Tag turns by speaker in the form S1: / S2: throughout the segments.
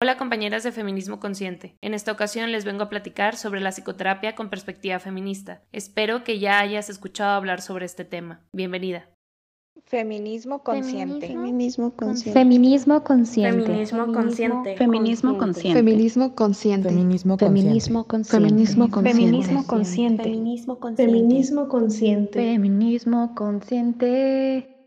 S1: Hola compañeras de Feminismo Consciente. En esta ocasión les vengo a platicar sobre la psicoterapia con perspectiva feminista. Espero que ya hayas escuchado hablar sobre este tema. Bienvenida.
S2: Feminismo consciente.
S3: Feminismo consciente.
S4: Feminismo consciente.
S5: Feminismo consciente.
S3: Feminismo consciente.
S6: Feminismo consciente.
S3: Feminismo consciente.
S6: Feminismo consciente.
S3: Feminismo consciente.
S5: Feminismo consciente.
S3: Feminismo consciente.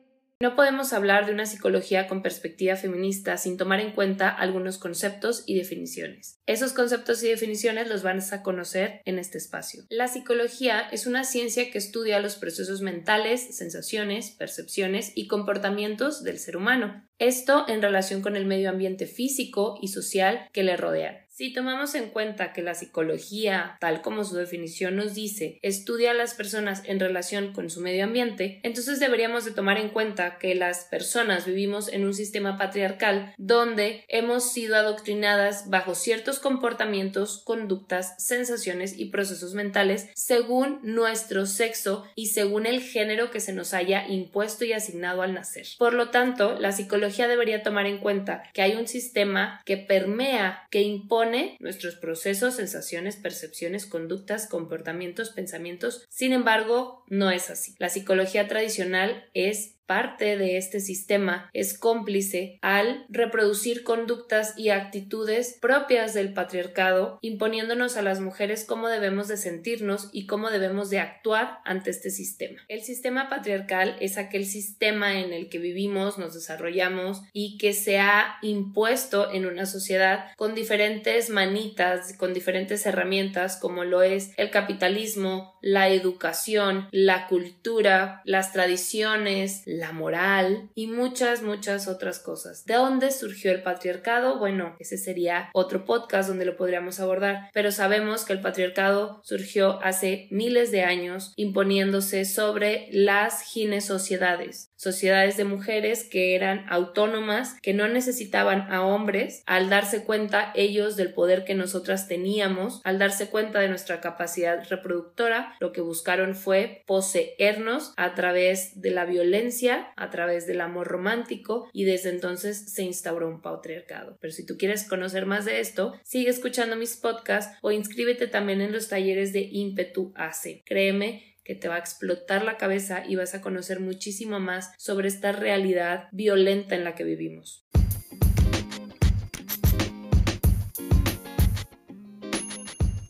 S1: No podemos hablar de una psicología con perspectiva feminista sin tomar en cuenta algunos conceptos y definiciones. Esos conceptos y definiciones los vas a conocer en este espacio. La psicología es una ciencia que estudia los procesos mentales, sensaciones, percepciones y comportamientos del ser humano. Esto en relación con el medio ambiente físico y social que le rodean. Si tomamos en cuenta que la psicología, tal como su definición nos dice, estudia a las personas en relación con su medio ambiente, entonces deberíamos de tomar en cuenta que las personas vivimos en un sistema patriarcal donde hemos sido adoctrinadas bajo ciertos comportamientos, conductas, sensaciones y procesos mentales según nuestro sexo y según el género que se nos haya impuesto y asignado al nacer. Por lo tanto, la psicología debería tomar en cuenta que hay un sistema que permea, que impone nuestros procesos, sensaciones, percepciones, conductas, comportamientos, pensamientos. Sin embargo, no es así. La psicología tradicional es parte de este sistema es cómplice al reproducir conductas y actitudes propias del patriarcado, imponiéndonos a las mujeres cómo debemos de sentirnos y cómo debemos de actuar ante este sistema. El sistema patriarcal es aquel sistema en el que vivimos, nos desarrollamos y que se ha impuesto en una sociedad con diferentes manitas, con diferentes herramientas como lo es el capitalismo, la educación, la cultura, las tradiciones, la moral y muchas, muchas otras cosas. ¿De dónde surgió el patriarcado? Bueno, ese sería otro podcast donde lo podríamos abordar, pero sabemos que el patriarcado surgió hace miles de años imponiéndose sobre las gines sociedades, sociedades de mujeres que eran autónomas, que no necesitaban a hombres, al darse cuenta ellos del poder que nosotras teníamos, al darse cuenta de nuestra capacidad reproductora, lo que buscaron fue poseernos a través de la violencia a través del amor romántico y desde entonces se instauró un patriarcado. Pero si tú quieres conocer más de esto, sigue escuchando mis podcasts o inscríbete también en los talleres de Impetu AC. Créeme que te va a explotar la cabeza y vas a conocer muchísimo más sobre esta realidad violenta en la que vivimos.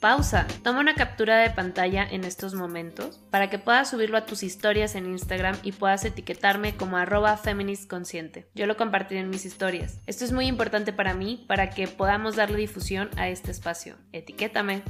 S1: Pausa. Toma una captura de pantalla en estos momentos para que puedas subirlo a tus historias en Instagram y puedas etiquetarme como arroba feministconsciente. Yo lo compartiré en mis historias. Esto es muy importante para mí para que podamos darle difusión a este espacio. Etiquétame.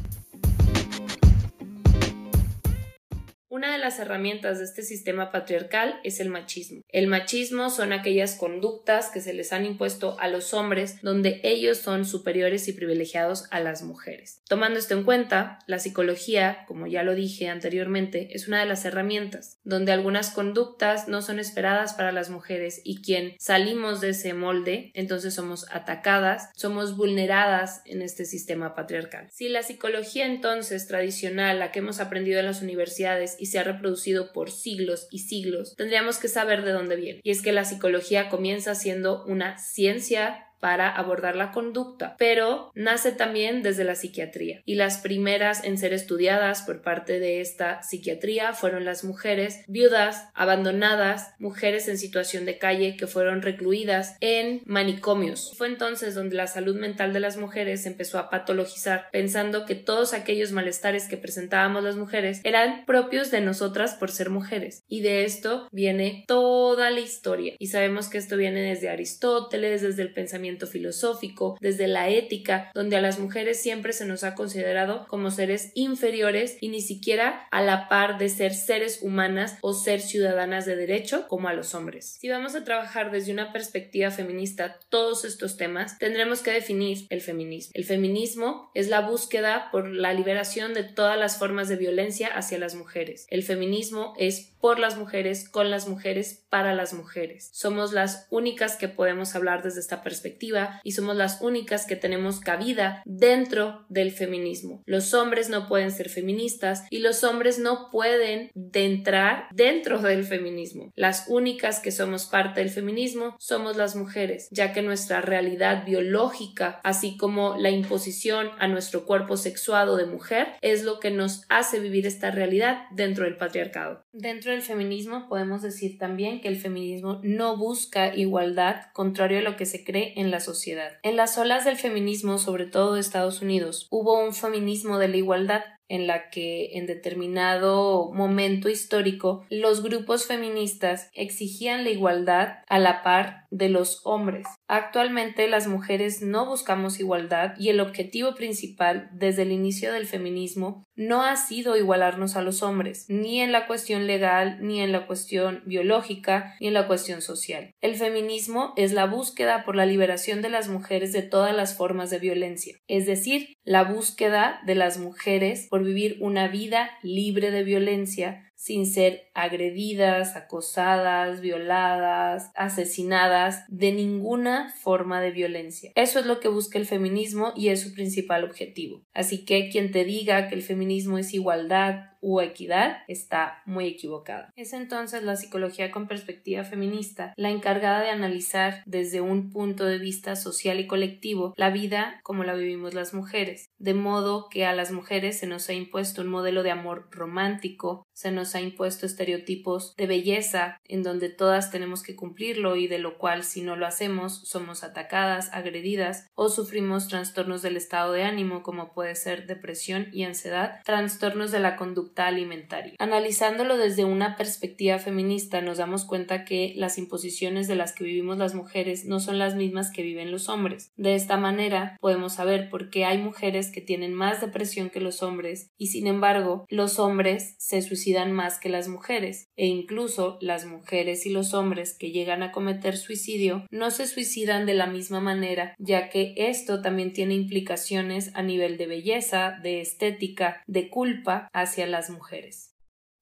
S1: Una de las herramientas de este sistema patriarcal es el machismo. El machismo son aquellas conductas que se les han impuesto a los hombres donde ellos son superiores y privilegiados a las mujeres. Tomando esto en cuenta, la psicología, como ya lo dije anteriormente, es una de las herramientas donde algunas conductas no son esperadas para las mujeres y quien salimos de ese molde, entonces somos atacadas, somos vulneradas en este sistema patriarcal. Si la psicología entonces tradicional, la que hemos aprendido en las universidades y se ha reproducido por siglos y siglos, tendríamos que saber de dónde viene. Y es que la psicología comienza siendo una ciencia para abordar la conducta, pero nace también desde la psiquiatría y las primeras en ser estudiadas por parte de esta psiquiatría fueron las mujeres viudas, abandonadas, mujeres en situación de calle que fueron recluidas en manicomios. Fue entonces donde la salud mental de las mujeres empezó a patologizar, pensando que todos aquellos malestares que presentábamos las mujeres eran propios de nosotras por ser mujeres. Y de esto viene toda la historia. Y sabemos que esto viene desde Aristóteles, desde el pensamiento filosófico, desde la ética, donde a las mujeres siempre se nos ha considerado como seres inferiores y ni siquiera a la par de ser seres humanas o ser ciudadanas de derecho como a los hombres. Si vamos a trabajar desde una perspectiva feminista todos estos temas, tendremos que definir el feminismo. El feminismo es la búsqueda por la liberación de todas las formas de violencia hacia las mujeres. El feminismo es por las mujeres, con las mujeres, para las mujeres. Somos las únicas que podemos hablar desde esta perspectiva y somos las únicas que tenemos cabida dentro del feminismo. Los hombres no pueden ser feministas y los hombres no pueden entrar dentro del feminismo. Las únicas que somos parte del feminismo somos las mujeres, ya que nuestra realidad biológica, así como la imposición a nuestro cuerpo sexuado de mujer, es lo que nos hace vivir esta realidad dentro del patriarcado. Del feminismo podemos decir también que el feminismo no busca igualdad, contrario a lo que se cree en la sociedad. En las olas del feminismo, sobre todo de Estados Unidos, hubo un feminismo de la igualdad en la que en determinado momento histórico los grupos feministas exigían la igualdad a la par de los hombres. Actualmente las mujeres no buscamos igualdad y el objetivo principal desde el inicio del feminismo no ha sido igualarnos a los hombres, ni en la cuestión legal, ni en la cuestión biológica, ni en la cuestión social. El feminismo es la búsqueda por la liberación de las mujeres de todas las formas de violencia, es decir, la búsqueda de las mujeres por vivir una vida libre de violencia, sin ser agredidas, acosadas, violadas, asesinadas de ninguna forma de violencia. Eso es lo que busca el feminismo y es su principal objetivo. Así que quien te diga que el feminismo es igualdad, u equidad está muy equivocada. Es entonces la psicología con perspectiva feminista la encargada de analizar desde un punto de vista social y colectivo la vida como la vivimos las mujeres, de modo que a las mujeres se nos ha impuesto un modelo de amor romántico, se nos ha impuesto estereotipos de belleza en donde todas tenemos que cumplirlo y de lo cual si no lo hacemos somos atacadas, agredidas o sufrimos trastornos del estado de ánimo como puede ser depresión y ansiedad, trastornos de la conducta alimentaria. Analizándolo desde una perspectiva feminista nos damos cuenta que las imposiciones de las que vivimos las mujeres no son las mismas que viven los hombres. De esta manera podemos saber por qué hay mujeres que tienen más depresión que los hombres y sin embargo los hombres se suicidan más que las mujeres e incluso las mujeres y los hombres que llegan a cometer suicidio no se suicidan de la misma manera ya que esto también tiene implicaciones a nivel de belleza, de estética, de culpa hacia la mujeres.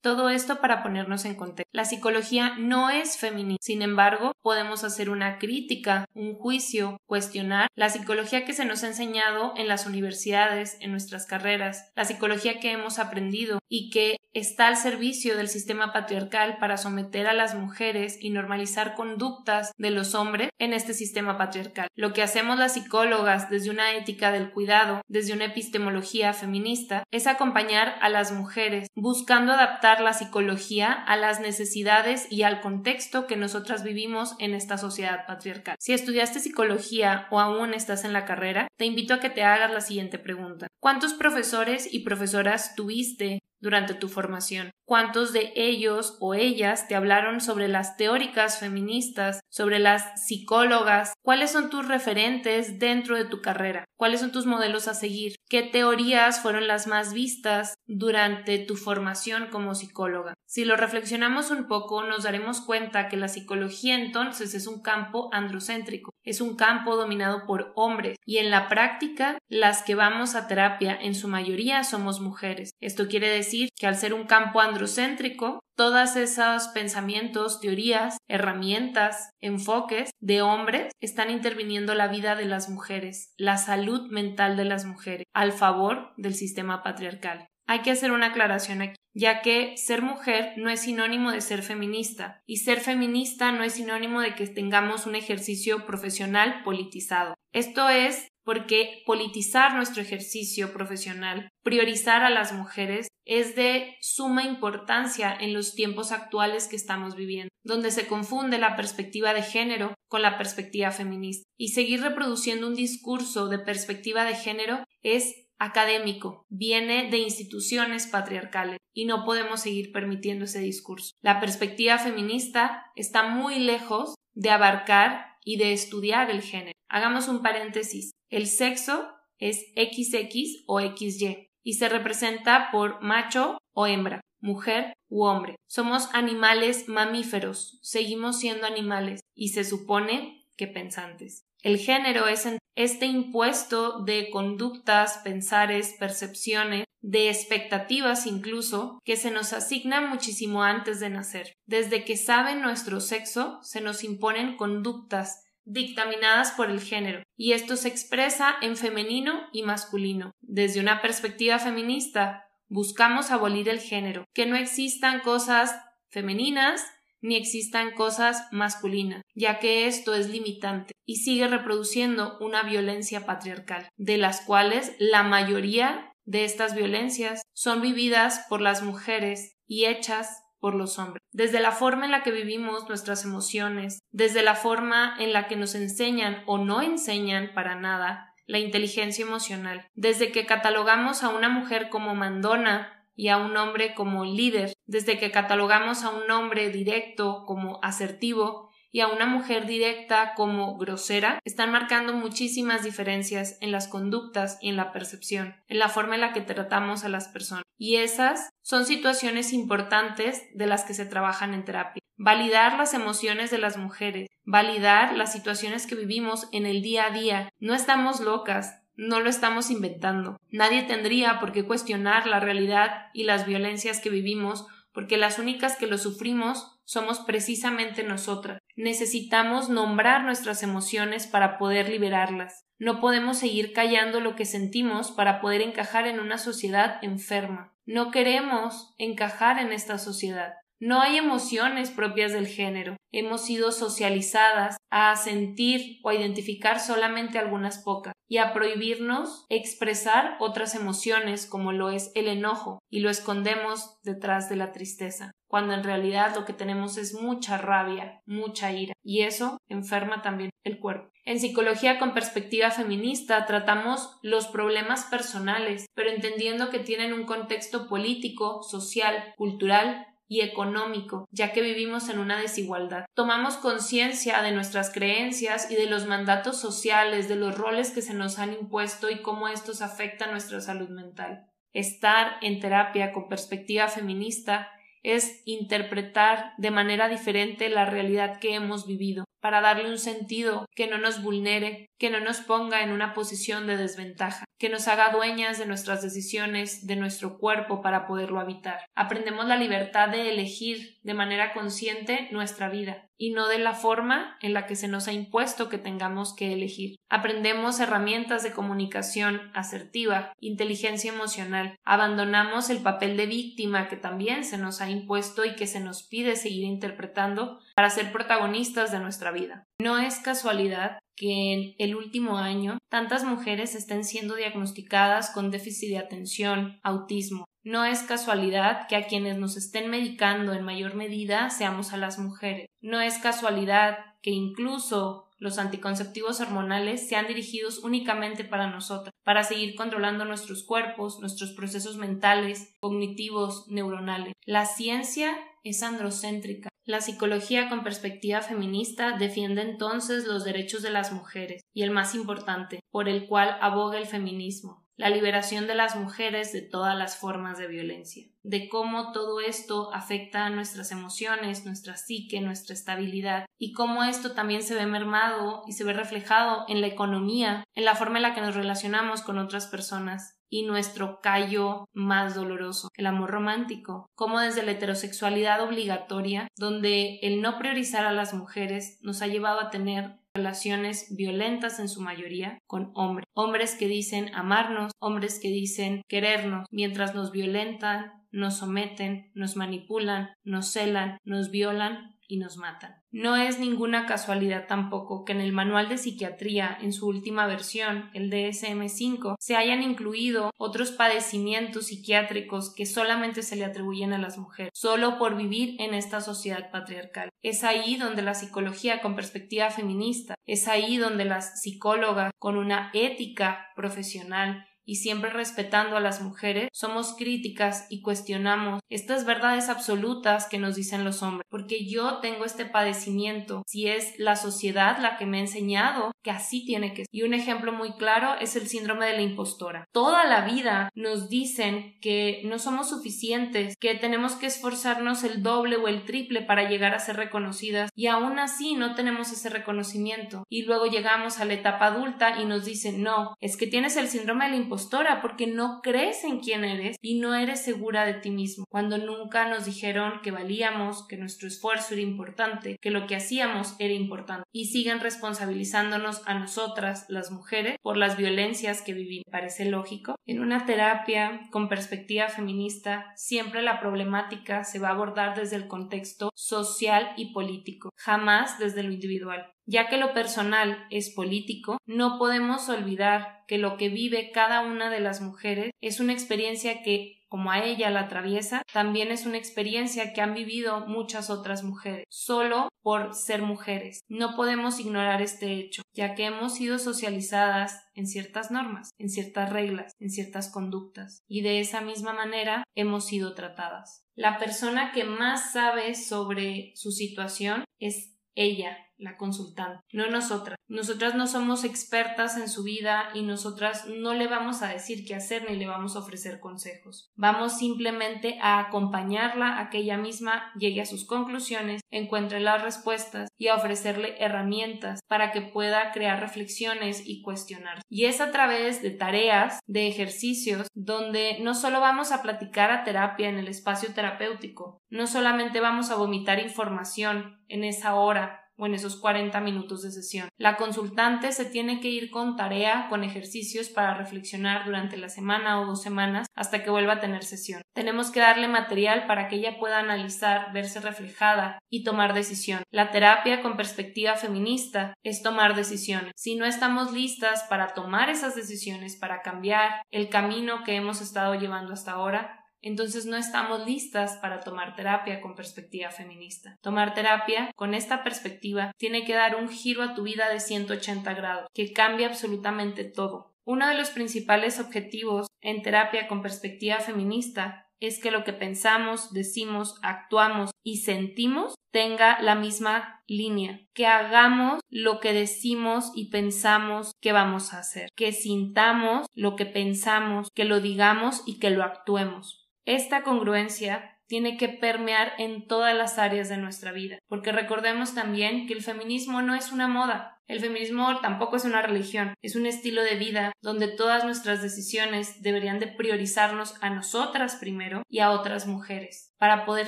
S1: Todo esto para ponernos en contexto. La psicología no es feminista. Sin embargo, podemos hacer una crítica, un juicio, cuestionar la psicología que se nos ha enseñado en las universidades, en nuestras carreras, la psicología que hemos aprendido y que está al servicio del sistema patriarcal para someter a las mujeres y normalizar conductas de los hombres en este sistema patriarcal. Lo que hacemos las psicólogas desde una ética del cuidado, desde una epistemología feminista, es acompañar a las mujeres buscando adaptar la psicología a las necesidades y al contexto que nosotras vivimos en esta sociedad patriarcal. Si estudiaste psicología o aún estás en la carrera, te invito a que te hagas la siguiente pregunta. ¿Cuántos profesores y profesoras tuviste durante tu formación? ¿Cuántos de ellos o ellas te hablaron sobre las teóricas feministas, sobre las psicólogas? ¿Cuáles son tus referentes dentro de tu carrera? ¿Cuáles son tus modelos a seguir? ¿Qué teorías fueron las más vistas durante tu formación como psicóloga? Si lo reflexionamos un poco, nos daremos cuenta que la psicología entonces es un campo androcéntrico, es un campo dominado por hombres y en la práctica las que vamos a terapia en su mayoría somos mujeres. Esto quiere decir que al ser un campo androcéntrico todos esos pensamientos, teorías, herramientas, enfoques de hombres están interviniendo la vida de las mujeres, la salud mental de las mujeres, al favor del sistema patriarcal. Hay que hacer una aclaración aquí, ya que ser mujer no es sinónimo de ser feminista, y ser feminista no es sinónimo de que tengamos un ejercicio profesional politizado. Esto es porque politizar nuestro ejercicio profesional, priorizar a las mujeres, es de suma importancia en los tiempos actuales que estamos viviendo, donde se confunde la perspectiva de género con la perspectiva feminista. Y seguir reproduciendo un discurso de perspectiva de género es académico, viene de instituciones patriarcales y no podemos seguir permitiendo ese discurso. La perspectiva feminista está muy lejos de abarcar y de estudiar el género. Hagamos un paréntesis. El sexo es XX o XY y se representa por macho o hembra, mujer u hombre. Somos animales mamíferos, seguimos siendo animales y se supone que pensantes. El género es este impuesto de conductas, pensares, percepciones, de expectativas incluso, que se nos asigna muchísimo antes de nacer. Desde que saben nuestro sexo, se nos imponen conductas dictaminadas por el género, y esto se expresa en femenino y masculino. Desde una perspectiva feminista, buscamos abolir el género, que no existan cosas femeninas ni existan cosas masculinas, ya que esto es limitante y sigue reproduciendo una violencia patriarcal, de las cuales la mayoría de estas violencias son vividas por las mujeres y hechas por los hombres. Desde la forma en la que vivimos nuestras emociones, desde la forma en la que nos enseñan o no enseñan para nada la inteligencia emocional, desde que catalogamos a una mujer como mandona y a un hombre como líder, desde que catalogamos a un hombre directo como asertivo y a una mujer directa como grosera, están marcando muchísimas diferencias en las conductas y en la percepción, en la forma en la que tratamos a las personas. Y esas son situaciones importantes de las que se trabajan en terapia. Validar las emociones de las mujeres, validar las situaciones que vivimos en el día a día. No estamos locas, no lo estamos inventando. Nadie tendría por qué cuestionar la realidad y las violencias que vivimos, porque las únicas que lo sufrimos somos precisamente nosotras. Necesitamos nombrar nuestras emociones para poder liberarlas. No podemos seguir callando lo que sentimos para poder encajar en una sociedad enferma. No queremos encajar en esta sociedad. No hay emociones propias del género. Hemos sido socializadas a sentir o a identificar solamente algunas pocas y a prohibirnos expresar otras emociones como lo es el enojo y lo escondemos detrás de la tristeza, cuando en realidad lo que tenemos es mucha rabia, mucha ira y eso enferma también el cuerpo. En psicología con perspectiva feminista tratamos los problemas personales, pero entendiendo que tienen un contexto político, social, cultural y económico, ya que vivimos en una desigualdad. Tomamos conciencia de nuestras creencias y de los mandatos sociales, de los roles que se nos han impuesto y cómo estos afectan nuestra salud mental. Estar en terapia con perspectiva feminista es interpretar de manera diferente la realidad que hemos vivido, para darle un sentido que no nos vulnere, que no nos ponga en una posición de desventaja, que nos haga dueñas de nuestras decisiones, de nuestro cuerpo para poderlo habitar. Aprendemos la libertad de elegir de manera consciente nuestra vida y no de la forma en la que se nos ha impuesto que tengamos que elegir. Aprendemos herramientas de comunicación asertiva, inteligencia emocional, abandonamos el papel de víctima que también se nos ha impuesto y que se nos pide seguir interpretando para ser protagonistas de nuestra vida. No es casualidad que en el último año tantas mujeres estén siendo diagnosticadas con déficit de atención, autismo. No es casualidad que a quienes nos estén medicando en mayor medida seamos a las mujeres. No es casualidad que incluso los anticonceptivos hormonales sean dirigidos únicamente para nosotras, para seguir controlando nuestros cuerpos, nuestros procesos mentales, cognitivos, neuronales. La ciencia es androcéntrica. La psicología con perspectiva feminista defiende entonces los derechos de las mujeres y el más importante, por el cual aboga el feminismo, la liberación de las mujeres de todas las formas de violencia, de cómo todo esto afecta a nuestras emociones, nuestra psique, nuestra estabilidad, y cómo esto también se ve mermado y se ve reflejado en la economía, en la forma en la que nos relacionamos con otras personas, y nuestro callo más doloroso, el amor romántico, como desde la heterosexualidad obligatoria, donde el no priorizar a las mujeres nos ha llevado a tener relaciones violentas en su mayoría con hombres, hombres que dicen amarnos, hombres que dicen querernos, mientras nos violentan, nos someten, nos manipulan, nos celan, nos violan y nos matan. No es ninguna casualidad tampoco que en el manual de psiquiatría, en su última versión, el DSM-5, se hayan incluido otros padecimientos psiquiátricos que solamente se le atribuyen a las mujeres, solo por vivir en esta sociedad patriarcal. Es ahí donde la psicología con perspectiva feminista, es ahí donde las psicólogas con una ética profesional y siempre respetando a las mujeres, somos críticas y cuestionamos estas verdades absolutas que nos dicen los hombres, porque yo tengo este padecimiento, si es la sociedad la que me ha enseñado que así tiene que ser. Y un ejemplo muy claro es el síndrome de la impostora. Toda la vida nos dicen que no somos suficientes, que tenemos que esforzarnos el doble o el triple para llegar a ser reconocidas y aún así no tenemos ese reconocimiento. Y luego llegamos a la etapa adulta y nos dicen no, es que tienes el síndrome de la impostora porque no crees en quién eres y no eres segura de ti mismo, cuando nunca nos dijeron que valíamos, que nuestro esfuerzo era importante, que lo que hacíamos era importante y siguen responsabilizándonos a nosotras, las mujeres, por las violencias que vivimos. Parece lógico. En una terapia con perspectiva feminista, siempre la problemática se va a abordar desde el contexto social y político, jamás desde lo individual. Ya que lo personal es político, no podemos olvidar que lo que vive cada una de las mujeres es una experiencia que como a ella la atraviesa, también es una experiencia que han vivido muchas otras mujeres, solo por ser mujeres. No podemos ignorar este hecho, ya que hemos sido socializadas en ciertas normas, en ciertas reglas, en ciertas conductas, y de esa misma manera hemos sido tratadas. La persona que más sabe sobre su situación es ella, la consultante, no nosotras. Nosotras no somos expertas en su vida y nosotras no le vamos a decir qué hacer ni le vamos a ofrecer consejos. Vamos simplemente a acompañarla a que ella misma llegue a sus conclusiones, encuentre las respuestas y a ofrecerle herramientas para que pueda crear reflexiones y cuestionar. Y es a través de tareas, de ejercicios, donde no solo vamos a platicar a terapia en el espacio terapéutico, no solamente vamos a vomitar información en esa hora o en esos 40 minutos de sesión. La consultante se tiene que ir con tarea, con ejercicios para reflexionar durante la semana o dos semanas hasta que vuelva a tener sesión. Tenemos que darle material para que ella pueda analizar, verse reflejada y tomar decisión. La terapia con perspectiva feminista es tomar decisiones. Si no estamos listas para tomar esas decisiones, para cambiar el camino que hemos estado llevando hasta ahora, entonces no estamos listas para tomar terapia con perspectiva feminista. Tomar terapia con esta perspectiva tiene que dar un giro a tu vida de 180 grados, que cambie absolutamente todo. Uno de los principales objetivos en terapia con perspectiva feminista es que lo que pensamos, decimos, actuamos y sentimos tenga la misma línea, que hagamos lo que decimos y pensamos que vamos a hacer, que sintamos lo que pensamos, que lo digamos y que lo actuemos. Esta congruencia tiene que permear en todas las áreas de nuestra vida, porque recordemos también que el feminismo no es una moda, el feminismo tampoco es una religión, es un estilo de vida donde todas nuestras decisiones deberían de priorizarnos a nosotras primero y a otras mujeres para poder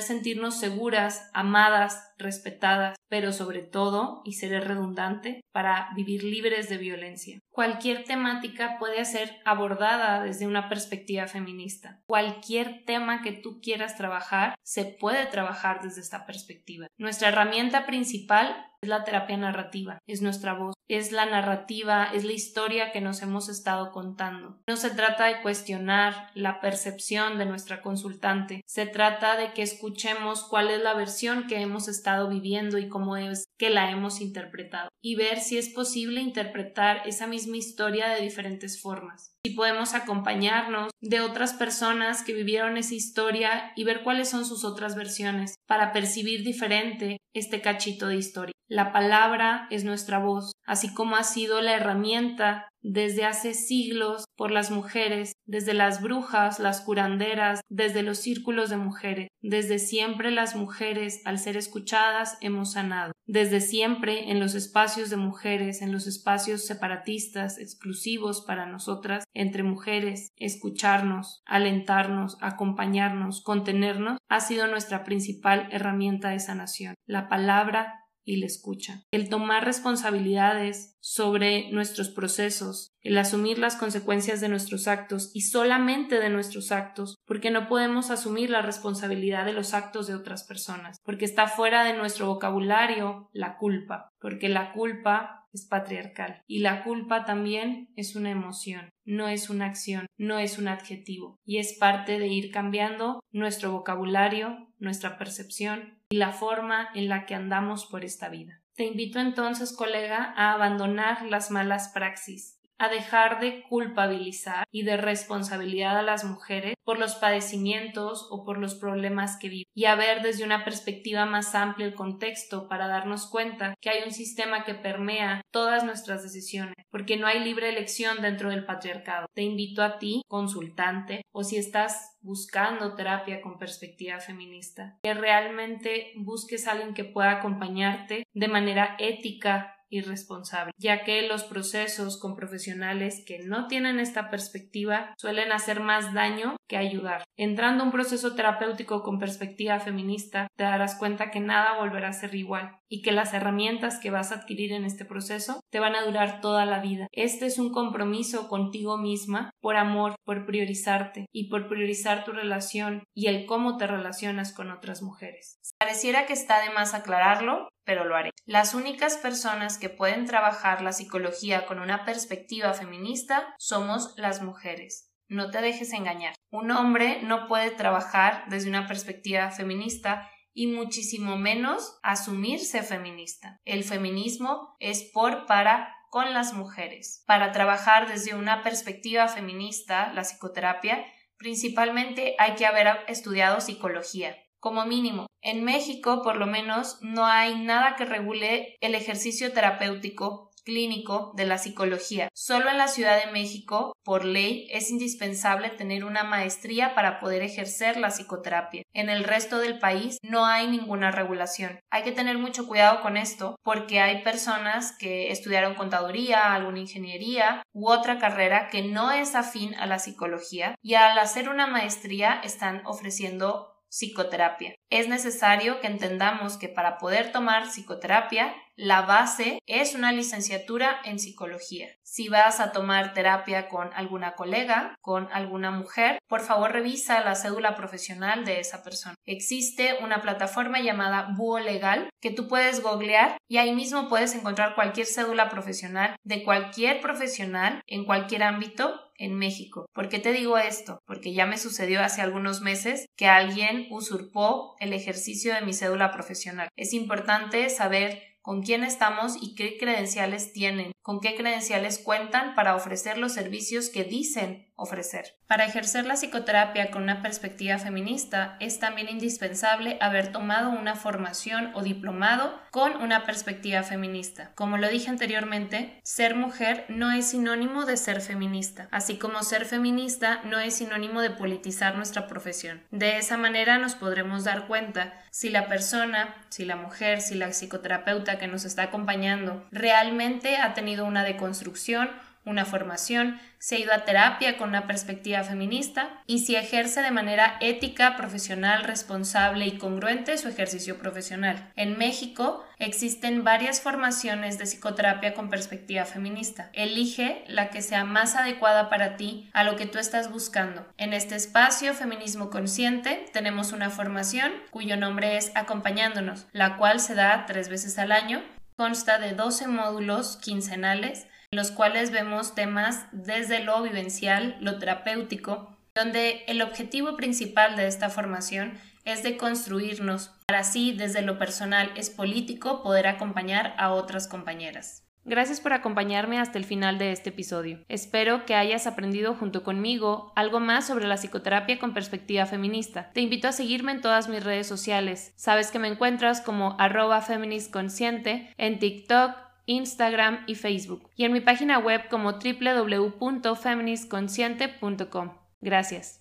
S1: sentirnos seguras, amadas, respetadas, pero sobre todo, y seré redundante, para vivir libres de violencia. Cualquier temática puede ser abordada desde una perspectiva feminista. Cualquier tema que tú quieras trabajar se puede trabajar desde esta perspectiva. Nuestra herramienta principal es la terapia narrativa, es nuestra voz, es la narrativa, es la historia que nos hemos estado contando. No se trata de cuestionar la percepción de nuestra consultante, se trata de que escuchemos cuál es la versión que hemos estado viviendo y cómo es que la hemos interpretado y ver si es posible interpretar esa misma historia de diferentes formas. Si podemos acompañarnos de otras personas que vivieron esa historia y ver cuáles son sus otras versiones para percibir diferente este cachito de historia. La palabra es nuestra voz, así como ha sido la herramienta desde hace siglos por las mujeres, desde las brujas, las curanderas, desde los círculos de mujeres. Desde siempre las mujeres, al ser escuchadas, hemos sanado. Desde siempre en los espacios de mujeres, en los espacios separatistas, exclusivos para nosotras, entre mujeres, escucharnos, alentarnos, acompañarnos, contenernos, ha sido nuestra principal herramienta de sanación. La palabra y le escucha. El tomar responsabilidades sobre nuestros procesos, el asumir las consecuencias de nuestros actos y solamente de nuestros actos, porque no podemos asumir la responsabilidad de los actos de otras personas, porque está fuera de nuestro vocabulario la culpa, porque la culpa es patriarcal y la culpa también es una emoción, no es una acción, no es un adjetivo y es parte de ir cambiando nuestro vocabulario, nuestra percepción y la forma en la que andamos por esta vida. Te invito entonces, colega, a abandonar las malas praxis, a dejar de culpabilizar y de responsabilidad a las mujeres por los padecimientos o por los problemas que viven y a ver desde una perspectiva más amplia el contexto para darnos cuenta que hay un sistema que permea todas nuestras decisiones, porque no hay libre elección dentro del patriarcado. Te invito a ti, consultante, o si estás buscando terapia con perspectiva feminista, que realmente busques a alguien que pueda acompañarte de manera ética irresponsable, ya que los procesos con profesionales que no tienen esta perspectiva suelen hacer más daño que ayudar. Entrando a un proceso terapéutico con perspectiva feminista, te darás cuenta que nada volverá a ser igual y que las herramientas que vas a adquirir en este proceso te van a durar toda la vida. Este es un compromiso contigo misma por amor, por priorizarte y por priorizar tu relación y el cómo te relacionas con otras mujeres. Pareciera que está de más aclararlo, pero lo haré. Las únicas personas que pueden trabajar la psicología con una perspectiva feminista somos las mujeres. No te dejes engañar. Un hombre no puede trabajar desde una perspectiva feminista y muchísimo menos asumirse feminista. El feminismo es por, para, con las mujeres. Para trabajar desde una perspectiva feminista, la psicoterapia, principalmente hay que haber estudiado psicología como mínimo. En México, por lo menos, no hay nada que regule el ejercicio terapéutico clínico de la psicología. Solo en la Ciudad de México, por ley, es indispensable tener una maestría para poder ejercer la psicoterapia. En el resto del país no hay ninguna regulación. Hay que tener mucho cuidado con esto porque hay personas que estudiaron contaduría, alguna ingeniería u otra carrera que no es afín a la psicología y al hacer una maestría están ofreciendo psicoterapia. Es necesario que entendamos que para poder tomar psicoterapia, la base es una licenciatura en psicología. Si vas a tomar terapia con alguna colega, con alguna mujer, por favor revisa la cédula profesional de esa persona. Existe una plataforma llamada Búho Legal que tú puedes googlear y ahí mismo puedes encontrar cualquier cédula profesional de cualquier profesional en cualquier ámbito en México. ¿Por qué te digo esto? Porque ya me sucedió hace algunos meses que alguien usurpó el ejercicio de mi cédula profesional. Es importante saber con quién estamos y qué credenciales tienen, con qué credenciales cuentan para ofrecer los servicios que dicen ofrecer. Para ejercer la psicoterapia con una perspectiva feminista es también indispensable haber tomado una formación o diplomado con una perspectiva feminista. Como lo dije anteriormente, ser mujer no es sinónimo de ser feminista, así como ser feminista no es sinónimo de politizar nuestra profesión. De esa manera nos podremos dar cuenta si la persona, si la mujer, si la psicoterapeuta que nos está acompañando realmente ha tenido una deconstrucción una formación, se ha ido a terapia con una perspectiva feminista y si ejerce de manera ética, profesional, responsable y congruente su ejercicio profesional. En México existen varias formaciones de psicoterapia con perspectiva feminista. Elige la que sea más adecuada para ti a lo que tú estás buscando. En este espacio Feminismo Consciente tenemos una formación cuyo nombre es Acompañándonos, la cual se da tres veces al año. Consta de 12 módulos quincenales los cuales vemos temas desde lo vivencial, lo terapéutico, donde el objetivo principal de esta formación es de construirnos para así desde lo personal es político poder acompañar a otras compañeras. Gracias por acompañarme hasta el final de este episodio. Espero que hayas aprendido junto conmigo algo más sobre la psicoterapia con perspectiva feminista. Te invito a seguirme en todas mis redes sociales. Sabes que me encuentras como arroba en TikTok, Instagram y Facebook, y en mi página web como www.feministconsciente.com. Gracias.